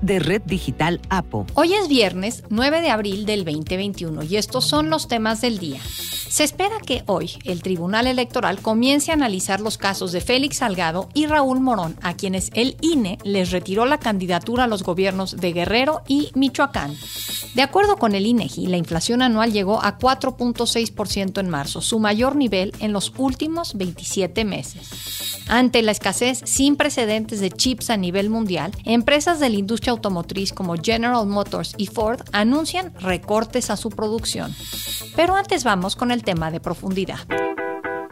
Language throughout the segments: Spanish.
de Red Digital APO. Hoy es viernes 9 de abril del 2021 y estos son los temas del día. Se espera que hoy el Tribunal Electoral comience a analizar los casos de Félix Salgado y Raúl Morón, a quienes el INE les retiró la candidatura a los gobiernos de Guerrero y Michoacán. De acuerdo con el INEGI, la inflación anual llegó a 4.6% en marzo, su mayor nivel en los últimos 27 meses. Ante la escasez sin precedentes de chips a nivel mundial, empresas de la industria como General Motors y Ford anuncian recortes a su producción. Pero antes vamos con el tema de profundidad.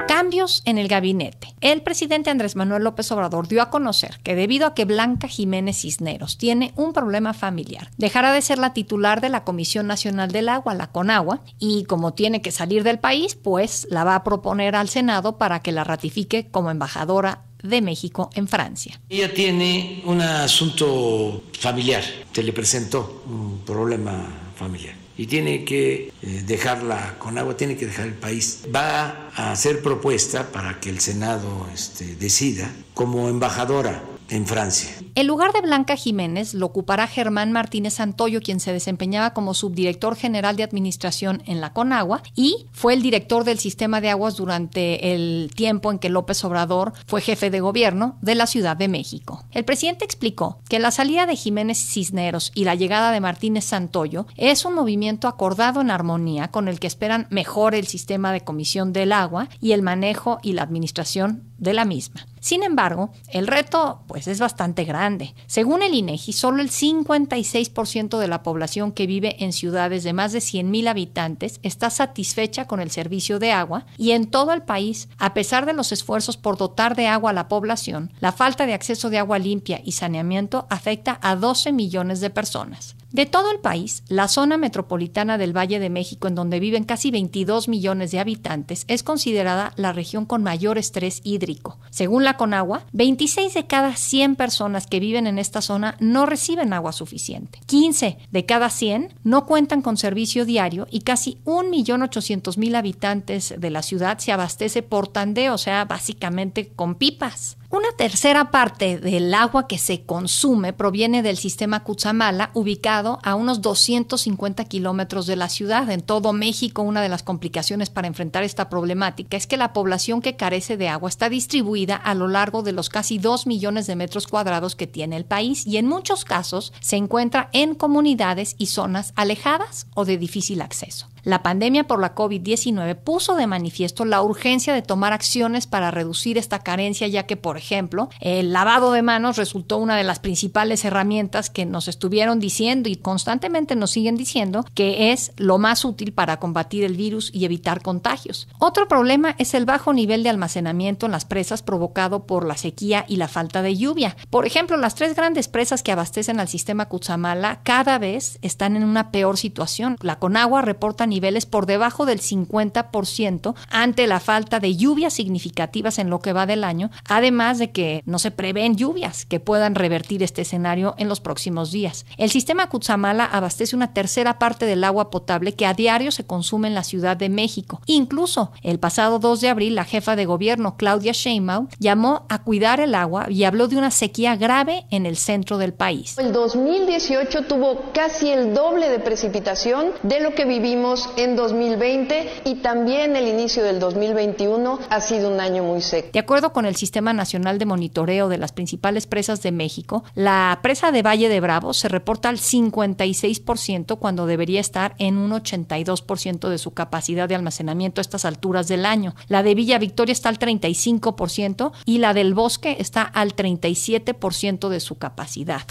Cambios en el gabinete. El presidente Andrés Manuel López Obrador dio a conocer que debido a que Blanca Jiménez Cisneros tiene un problema familiar, dejará de ser la titular de la Comisión Nacional del Agua, la CONAGUA, y como tiene que salir del país, pues la va a proponer al Senado para que la ratifique como embajadora de México en Francia. Ella tiene un asunto familiar, se le presentó un problema familiar y tiene que eh, dejarla con agua, tiene que dejar el país. Va a hacer propuesta para que el Senado este, decida como embajadora en Francia. El lugar de Blanca Jiménez lo ocupará Germán Martínez Santoyo, quien se desempeñaba como subdirector general de administración en la Conagua y fue el director del sistema de aguas durante el tiempo en que López Obrador fue jefe de gobierno de la Ciudad de México. El presidente explicó que la salida de Jiménez Cisneros y la llegada de Martínez Santoyo es un movimiento acordado en armonía con el que esperan mejor el sistema de comisión del agua y el manejo y la administración de la misma. Sin embargo, el reto pues es bastante grande. Según el INEGI, solo el 56% de la población que vive en ciudades de más de 100.000 habitantes está satisfecha con el servicio de agua y en todo el país, a pesar de los esfuerzos por dotar de agua a la población, la falta de acceso de agua limpia y saneamiento afecta a 12 millones de personas. De todo el país, la zona metropolitana del Valle de México, en donde viven casi 22 millones de habitantes, es considerada la región con mayor estrés hídrico. Según la Conagua, 26 de cada 100 personas que viven en esta zona no reciben agua suficiente. 15 de cada 100 no cuentan con servicio diario y casi 1.800.000 habitantes de la ciudad se abastece por tandeo, o sea, básicamente con pipas. Una tercera parte del agua que se consume proviene del sistema Cutzamala, ubicado a unos 250 kilómetros de la ciudad. En todo México, una de las complicaciones para enfrentar esta problemática es que la población que carece de agua está distribuida a lo largo de los casi 2 millones de metros cuadrados que tiene el país y en muchos casos se encuentra en comunidades y zonas alejadas o de difícil acceso. La pandemia por la COVID-19 puso de manifiesto la urgencia de tomar acciones para reducir esta carencia, ya que, por ejemplo, el lavado de manos resultó una de las principales herramientas que nos estuvieron diciendo y constantemente nos siguen diciendo que es lo más útil para combatir el virus y evitar contagios. Otro problema es el bajo nivel de almacenamiento en las presas provocado por la sequía y la falta de lluvia. Por ejemplo, las tres grandes presas que abastecen al sistema Cutzamala cada vez están en una peor situación. La Conagua reporta niveles por debajo del 50% ante la falta de lluvias significativas en lo que va del año, además de que no se prevén lluvias que puedan revertir este escenario en los próximos días. El sistema Cutzamala abastece una tercera parte del agua potable que a diario se consume en la Ciudad de México. Incluso el pasado 2 de abril, la jefa de gobierno, Claudia Sheinbaum, llamó a cuidar el agua y habló de una sequía grave en el centro del país. El 2018 tuvo casi el doble de precipitación de lo que vivimos en 2020 y también el inicio del 2021 ha sido un año muy seco. De acuerdo con el Sistema Nacional de Monitoreo de las principales presas de México, la presa de Valle de Bravo se reporta al 56% cuando debería estar en un 82% de su capacidad de almacenamiento a estas alturas del año. La de Villa Victoria está al 35% y la del Bosque está al 37% de su capacidad.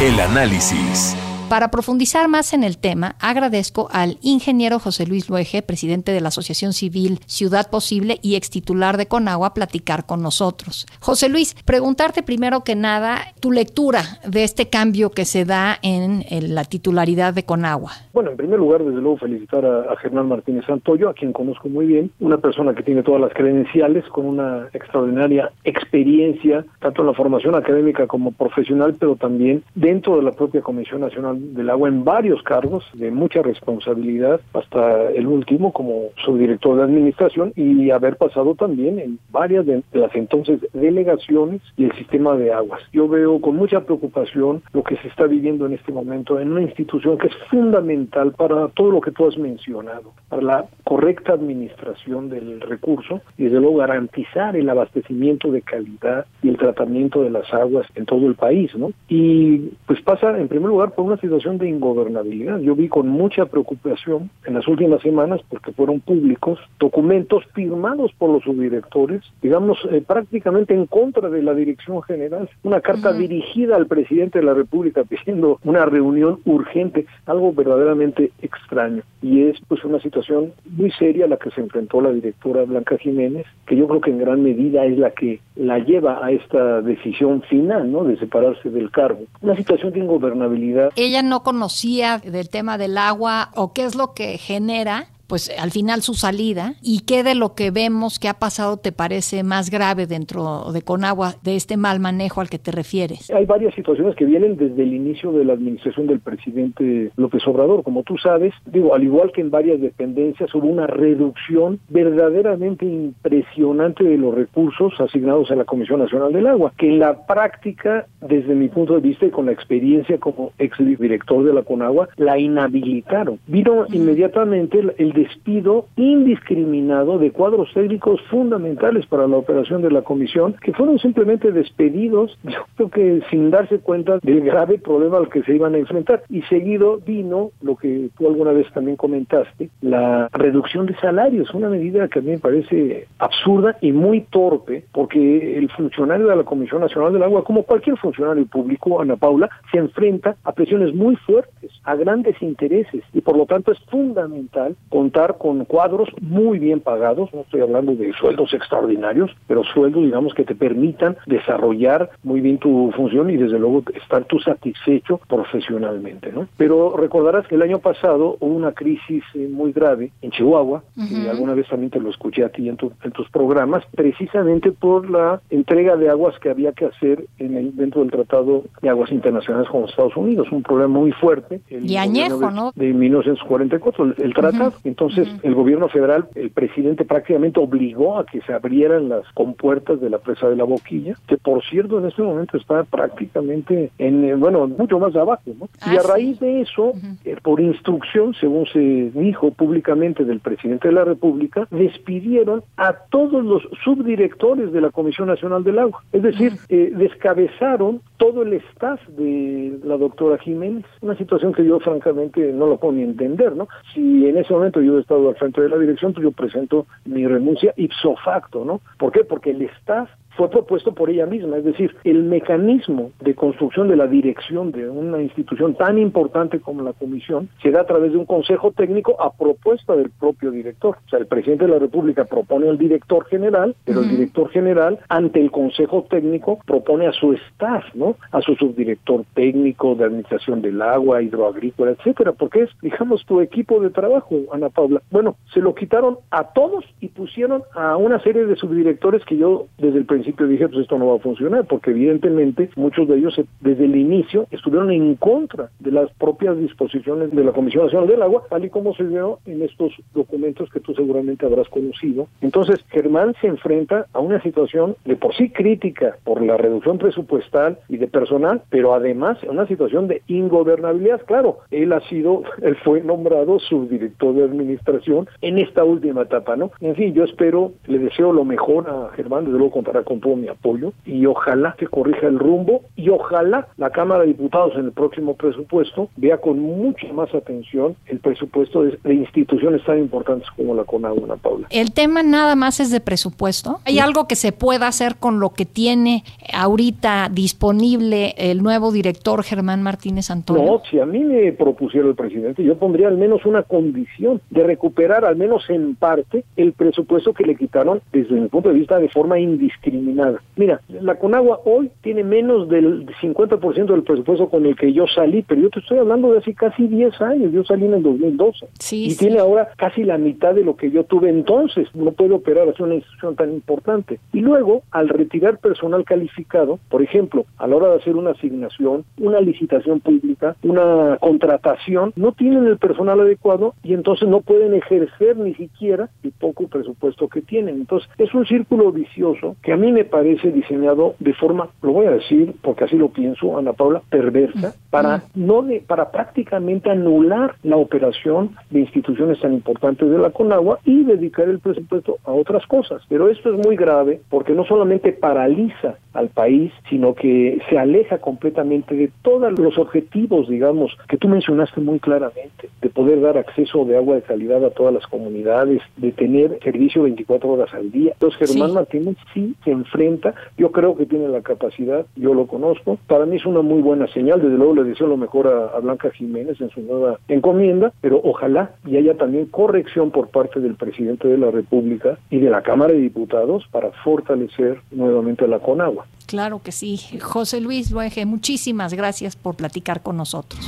El análisis. Para profundizar más en el tema, agradezco al ingeniero José Luis Luege, presidente de la Asociación Civil Ciudad Posible y ex titular de Conagua, platicar con nosotros. José Luis, preguntarte primero que nada tu lectura de este cambio que se da en, la titularidad de Conagua. Bueno, en primer lugar, desde luego, felicitar a, Germán Martínez Santoyo, a quien conozco muy bien, una persona que tiene todas las credenciales, con una extraordinaria experiencia, tanto en la formación académica como profesional, pero también dentro de la propia Comisión Nacional del Agua en varios cargos de mucha responsabilidad, hasta el último como subdirector de Administración y haber pasado también en varias de las entonces delegaciones y el sistema de aguas. Yo veo con mucha preocupación lo que se está viviendo en este momento en una institución que es fundamental para todo lo que tú has mencionado, para la correcta administración del recurso y desde luego garantizar el abastecimiento de calidad y el tratamiento de las aguas en todo el país, ¿no? Y pues pasa en primer lugar por una situación de ingobernabilidad. Yo vi con mucha preocupación en las últimas semanas, porque fueron públicos, documentos firmados por los subdirectores, digamos, eh, prácticamente en contra de la dirección general, una carta dirigida al presidente de la República pidiendo una reunión urgente, algo verdaderamente extraño. Y es pues una situación muy seria a la que se enfrentó la directora Blanca Jiménez, que yo creo que en gran medida es la que la lleva a esta decisión final, ¿no? De separarse del cargo. Una situación de ingobernabilidad. Ella no conocía del tema del agua o qué es lo que genera pues al final su salida y qué de lo que vemos que ha pasado te parece más grave dentro de Conagua de este mal manejo al que te refieres. Hay varias situaciones que vienen desde el inicio de la administración del presidente López Obrador, como tú sabes, digo, al igual que en varias dependencias hubo una reducción verdaderamente impresionante de los recursos asignados a la Comisión Nacional del Agua, que en la práctica, desde mi punto de vista y con la experiencia como ex director de la Conagua, la inhabilitaron. Vino inmediatamente el despido indiscriminado de cuadros técnicos fundamentales para la operación de la comisión, que fueron simplemente despedidos, yo creo que sin darse cuenta del grave problema al que se iban a enfrentar. Y seguido vino lo que tú alguna vez también comentaste, la reducción de salarios, una medida que a mí me parece absurda y muy torpe, porque el funcionario de la Comisión Nacional del Agua, como cualquier funcionario público, Ana Paula, se enfrenta a presiones muy fuertes, a grandes intereses, y por lo tanto es fundamental con contar con cuadros muy bien pagados, no estoy hablando de sueldos extraordinarios, pero sueldos, digamos, que te permitan desarrollar muy bien tu función y desde luego estar tú satisfecho profesionalmente, ¿no? Pero recordarás que el año pasado hubo una crisis eh, muy grave en Chihuahua, y alguna vez también te lo escuché a ti en, en, tus programas, precisamente por la entrega de aguas que había que hacer en el, dentro del Tratado de Aguas Internacionales con Estados Unidos, un problema muy fuerte. y añejo, ¿no? De 1944, el, el tratado. Entonces, el gobierno federal, el presidente prácticamente obligó a que se abrieran las compuertas de la presa de la Boquilla, que por cierto en este momento está prácticamente en, eh, bueno, mucho más abajo, ¿no? y a raíz de eso, eh, por instrucción, según se dijo públicamente del presidente de la República, despidieron a todos los subdirectores de la Comisión Nacional del Agua. Es decir, eh, descabezaron todo el staff de la doctora Jiménez, una situación que yo francamente no lo puedo ni entender, ¿no? Si en ese momento yo he estado al frente de la dirección, pues yo presento mi renuncia ipso facto, ¿no? ¿Por qué? Porque el staff fue propuesto por ella misma, es decir, el mecanismo de construcción de la dirección de una institución tan importante como la comisión se da a través de un consejo técnico a propuesta del propio director. O sea, el presidente de la República propone al director general, pero el director general ante el consejo técnico propone a su staff, ¿no? A su subdirector técnico de administración del agua, hidroagrícola, etcétera, porque es, digamos, tu equipo de trabajo, Ana Paula. Bueno, se lo quitaron a todos y pusieron a una serie de subdirectores que yo desde el principio dije, pues esto no va a funcionar, porque evidentemente muchos de ellos desde el inicio estuvieron en contra de las propias disposiciones de la Comisión Nacional del Agua, tal y como se vio en estos documentos que tú seguramente habrás conocido. Entonces, Germán se enfrenta a una situación de por sí crítica por la reducción presupuestal y de personal, pero además una situación de ingobernabilidad. Claro, él ha sido, él fue nombrado subdirector de administración en esta última etapa, ¿no? En fin, yo espero, le deseo lo mejor a Germán, desde luego contará con todo mi apoyo y ojalá que corrija el rumbo y ojalá la Cámara de Diputados en el próximo presupuesto vea con mucha más atención el presupuesto de, instituciones tan importantes como la CONAGUA, Paula. El tema nada más es de presupuesto. ¿Hay algo que se pueda hacer con lo que tiene ahorita disponible el nuevo director Germán Martínez Antonio? No, si a mí me propusiera el presidente, yo pondría al menos una condición de recuperar al menos en parte el presupuesto que le quitaron desde mi punto de vista de forma indiscriminada eliminada. Mira, la Conagua hoy tiene menos del 50% del presupuesto con el que yo salí, pero yo te estoy hablando de hace casi 10 años, yo salí en el 2012. Sí, y sí. tiene ahora casi la mitad de lo que yo tuve entonces. No puede operar así una institución tan importante. Y luego, al retirar personal calificado, por ejemplo, a la hora de hacer una asignación, una licitación pública, una contratación, no tienen el personal adecuado y entonces no pueden ejercer ni siquiera el poco presupuesto que tienen. Entonces, es un círculo vicioso que a mí me parece diseñado de forma, lo voy a decir porque así lo pienso, Ana Paula, perversa, para no de- para prácticamente anular la operación de instituciones tan importantes de la Conagua y dedicar el presupuesto a otras cosas. Pero esto es muy grave porque no solamente paraliza al país, sino que se aleja completamente de todos los objetivos, digamos, que tú mencionaste muy claramente, de poder dar acceso de agua de calidad a todas las comunidades, de tener servicio 24 horas al día. Entonces Germán Sí. Martínez sí se enfrenta, yo creo que tiene la capacidad, yo lo conozco, para mí es una muy buena señal, desde luego le deseo lo mejor a, a Blanca Jiménez en su nueva encomienda, pero ojalá y haya también corrección por parte del presidente de la República y de la Cámara de Diputados para fortalecer nuevamente la Conagua. Claro que sí. José Luis Luege, muchísimas gracias por platicar con nosotros.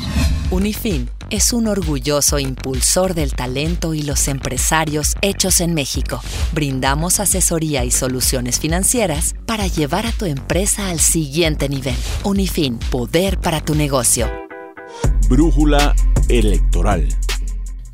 Unifin es un orgulloso impulsor del talento y los empresarios hechos en México. Brindamos asesoría y soluciones financieras para llevar a tu empresa al siguiente nivel. Unifin, poder para tu negocio. Brújula electoral.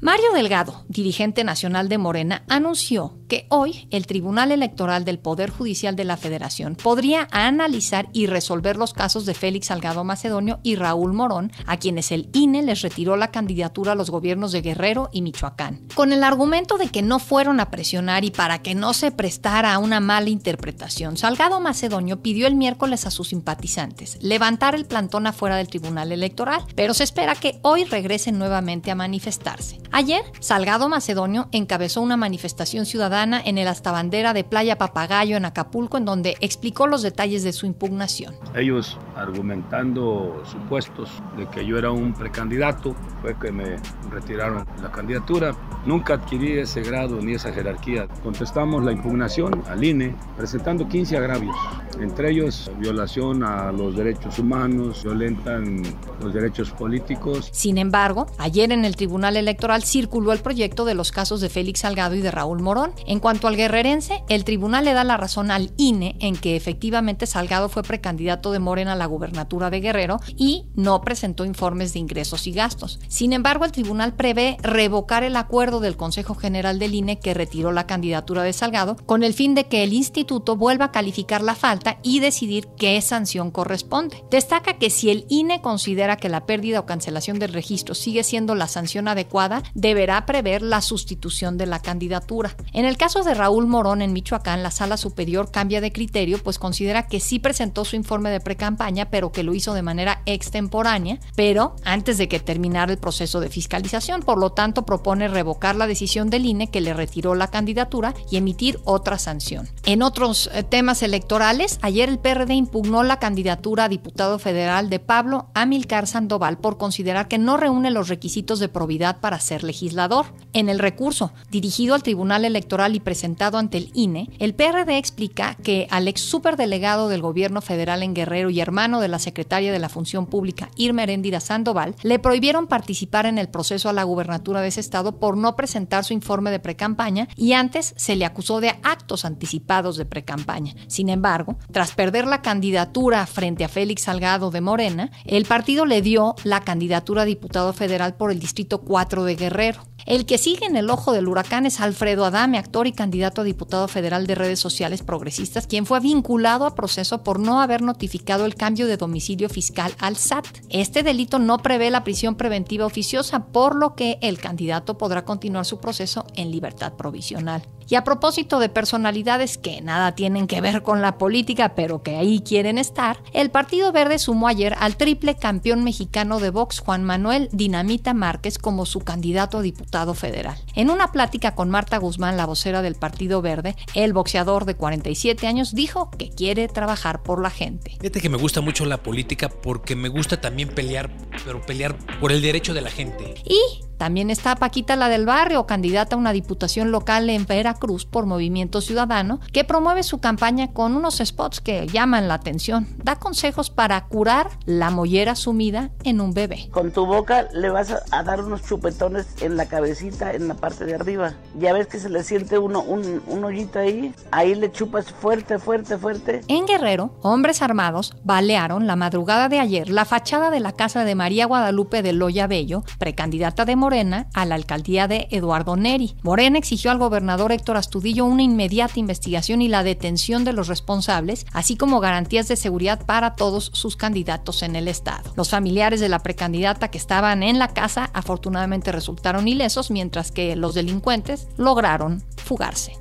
Mario Delgado, dirigente nacional de Morena, anunció que hoy el Tribunal Electoral del Poder Judicial de la Federación podría analizar y resolver los casos de Félix Salgado Macedonio y Raúl Morón, a quienes el INE les retiró la candidatura a los gobiernos de Guerrero y Michoacán. Con el argumento de que no fueron a presionar y para que no se prestara a una mala interpretación, Salgado Macedonio pidió el miércoles a sus simpatizantes levantar el plantón afuera del Tribunal Electoral, pero se espera que hoy regresen nuevamente a manifestarse. Ayer, Salgado Macedonio encabezó una manifestación ciudadana en el hasta bandera de Playa Papagayo en Acapulco, en donde explicó los detalles de su impugnación. Ellos argumentando supuestos de que yo era un precandidato, fue que me retiraron la candidatura. Nunca adquirí ese grado ni esa jerarquía. Contestamos la impugnación al INE presentando 15 agravios, entre ellos violación a los derechos humanos, violentan los derechos políticos. Sin embargo, ayer en el Tribunal Electoral circuló el proyecto de los casos de Félix Salgado y de Raúl Morón. En cuanto al guerrerense, el tribunal le da la razón al INE en que efectivamente Salgado fue precandidato de Morena a la gubernatura de Guerrero y no presentó informes de ingresos y gastos. Sin embargo, el tribunal prevé revocar el acuerdo del Consejo General del INE que retiró la candidatura de Salgado con el fin de que el instituto vuelva a calificar la falta y decidir qué sanción corresponde. Destaca que si el INE considera que la pérdida o cancelación del registro sigue siendo la sanción adecuada, deberá prever la sustitución de la candidatura. En el caso de Raúl Morón en Michoacán, la sala superior cambia de criterio, pues considera que sí presentó su informe de precampaña, pero que lo hizo de manera extemporánea, pero antes de que terminara el proceso de fiscalización. Por lo tanto, propone revocar la decisión del INE que le retiró la candidatura y emitir otra sanción. En otros eh, temas electorales, ayer el PRD impugnó la candidatura a diputado federal de Pablo Amilcar Sandoval por considerar que no reúne los requisitos de probidad para ser legislador. En el recurso, dirigido al Tribunal Electoral y presentado ante el INE, el PRD explica que al ex superdelegado del gobierno federal en Guerrero y hermano de la secretaria de la Función Pública, Irma Heréndira Sandoval, le prohibieron participar en el proceso a la gubernatura de ese estado por no presentar su informe de precampaña y antes se le acusó de actos anticipados de precampaña. Sin embargo, tras perder la candidatura frente a Félix Salgado de Morena, el partido le dio la candidatura a diputado federal por el Distrito 4 de Guerrero. El que sigue en el ojo del huracán es Alfredo Adame, actor y candidato a diputado federal de redes sociales progresistas, quien fue vinculado a proceso por no haber notificado el cambio de domicilio fiscal al SAT. Este delito no prevé la prisión preventiva oficiosa, por lo que el candidato podrá continuar su proceso en libertad provisional. Y a propósito de personalidades que nada tienen que ver con la política, pero que ahí quieren estar, el Partido Verde sumó ayer al triple campeón mexicano de box Juan Manuel Dinamita Márquez como su candidato a diputado federal. En una plática con Marta Guzmán, la vocera del Partido Verde, el boxeador de 47 años dijo que quiere trabajar por la gente. Fíjate que me gusta mucho la política porque me gusta también pelear, pero pelear por el derecho de la gente. Y también está Paquita la del Barrio, candidata a una diputación local en Veracruz por Movimiento Ciudadano, que promueve su campaña con unos spots que llaman la atención. Da consejos para curar la mollera sumida en un bebé. Con tu boca le vas a, dar unos chupetones en la cabecita, en la parte de arriba. Ya ves que se le siente uno, un, un hoyito ahí, ahí le chupas fuerte, fuerte, fuerte. En Guerrero, hombres armados balearon la madrugada de ayer la fachada de la casa de María Guadalupe de Loya Bello, precandidata de Morena a la alcaldía de Eduardo Neri. Morena exigió al gobernador Héctor Astudillo una inmediata investigación y la detención de los responsables, así como garantías de seguridad para todos sus candidatos en el estado. Los familiares de la precandidata que estaban en la casa afortunadamente resultaron ilesos, mientras que los delincuentes lograron fugarse.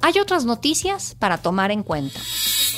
Hay otras noticias para tomar en cuenta.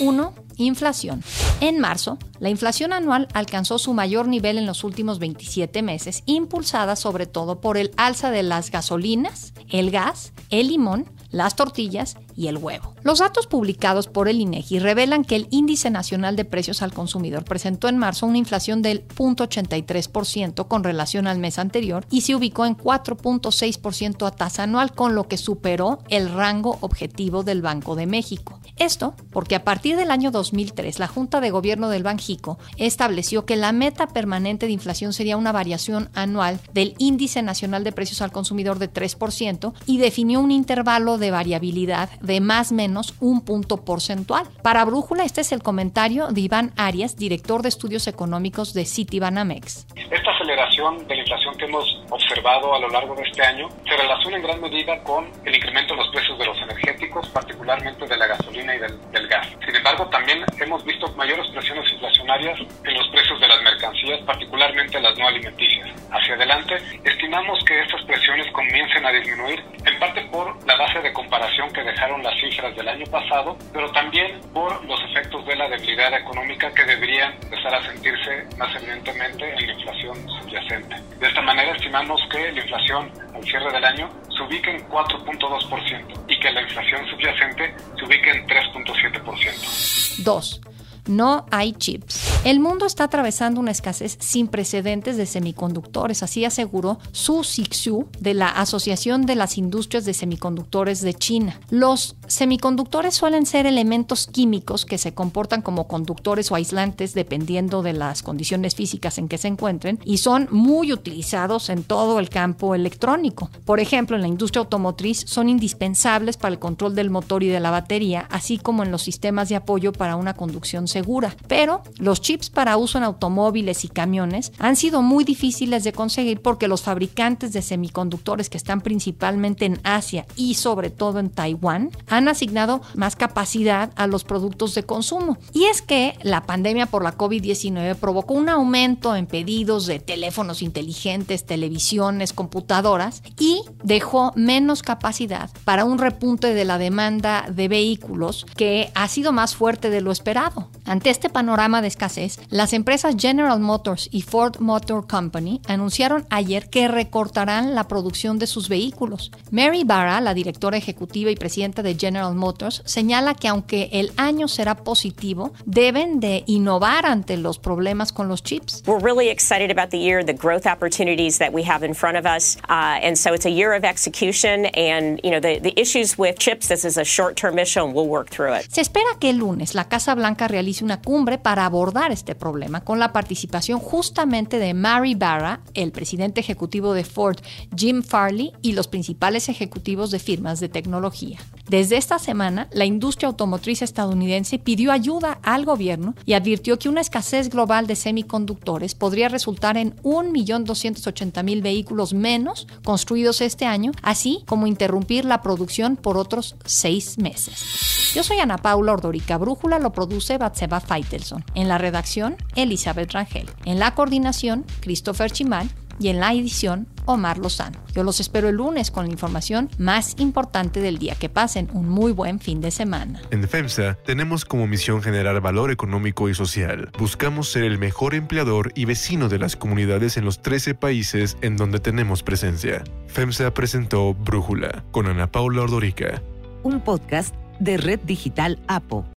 1. Inflación. En marzo, la inflación anual alcanzó su mayor nivel en los últimos 27 meses, impulsada sobre todo por el alza de las gasolinas, el gas, el limón, las tortillas y el huevo. Los datos publicados por el INEGI revelan que el Índice Nacional de Precios al Consumidor presentó en marzo una inflación del 0.83% con relación al mes anterior y se ubicó en 4.6% a tasa anual, con lo que superó el rango objetivo del Banco de México. Esto porque a partir del año 2003 la Junta de Gobierno del Banjico estableció que la meta permanente de inflación sería una variación anual del Índice Nacional de Precios al Consumidor de 3% y definió un intervalo de variabilidad de más o menos un punto porcentual. Para Brújula, este es el comentario de Iván Arias, director de estudios económicos de Citibanamex. Esta aceleración de la inflación que hemos observado a lo largo de este año se relaciona en gran medida con el incremento de los precios de los energéticos, particularmente de la gasolina y del, del gas. Sin embargo, también hemos visto mayores presiones inflacionarias en los precios de las mercancías, particularmente las no alimenticias. Hacia adelante, estimamos que estas presiones comiencen a disminuir, en parte por la base de comparación que dejaron las cifras del año pasado, pero también por los efectos de la debilidad económica que deberían empezar a sentirse más evidentemente en la inflación subyacente. De esta manera estimamos que la inflación al cierre del año se ubique en 4.2% y que la inflación subyacente se ubique en 3.7%. 2 no hay chips. El mundo está atravesando una escasez sin precedentes de semiconductores, así aseguró Su Xixiu de la Asociación de las Industrias de Semiconductores de China. Los semiconductores suelen ser elementos químicos que se comportan como conductores o aislantes dependiendo de las condiciones físicas en que se encuentren y son muy utilizados en todo el campo electrónico. Por ejemplo, en la industria automotriz son indispensables para el control del motor y de la batería, así como en los sistemas de apoyo para una conducción. Pero los chips para uso en automóviles y camiones han sido muy difíciles de conseguir porque los fabricantes de semiconductores que están principalmente en Asia y sobre todo en Taiwán han asignado más capacidad a los productos de consumo. Y es que la pandemia por la COVID-19 provocó un aumento en pedidos de teléfonos inteligentes, televisiones, computadoras y dejó menos capacidad para un repunte de la demanda de vehículos que ha sido más fuerte de lo esperado. Ante este panorama de escasez, las empresas General Motors y Ford Motor Company anunciaron ayer que recortarán la producción de sus vehículos. Mary Barra, la directora ejecutiva y presidenta de General Motors, señala que aunque el año será positivo, deben de innovar ante los problemas con los chips. We're really excited about the year, the growth opportunities that we have in front of us, uh, and so it's a year of execution. And you know the, the issues with chips, this is a short-term issue, and we'll work through it. Se espera que el lunes la Casa Blanca realice una cumbre para abordar este problema con la participación justamente de Mary Barra, el presidente ejecutivo de Ford, Jim Farley y los principales ejecutivos de firmas de tecnología. Desde esta semana, la industria automotriz estadounidense pidió ayuda al gobierno y advirtió que una escasez global de semiconductores podría resultar en 1.280.000 vehículos menos construidos este año, así como interrumpir la producción por otros seis meses. Yo soy Ana Paula Ordorica Brújula, lo produce Batseba Feitelson. En la redacción, Elizabeth Rangel. En la coordinación, Christopher Chimal. Y en la edición, Omar Lozano. Yo los espero el lunes con la información más importante del día. Que pasen un muy buen fin de semana. En FEMSA tenemos como misión generar valor económico y social. Buscamos ser el mejor empleador y vecino de las comunidades en los 13 países en donde tenemos presencia. FEMSA presentó Brújula con Ana Paula Ordorica. Un podcast de Red Digital APO.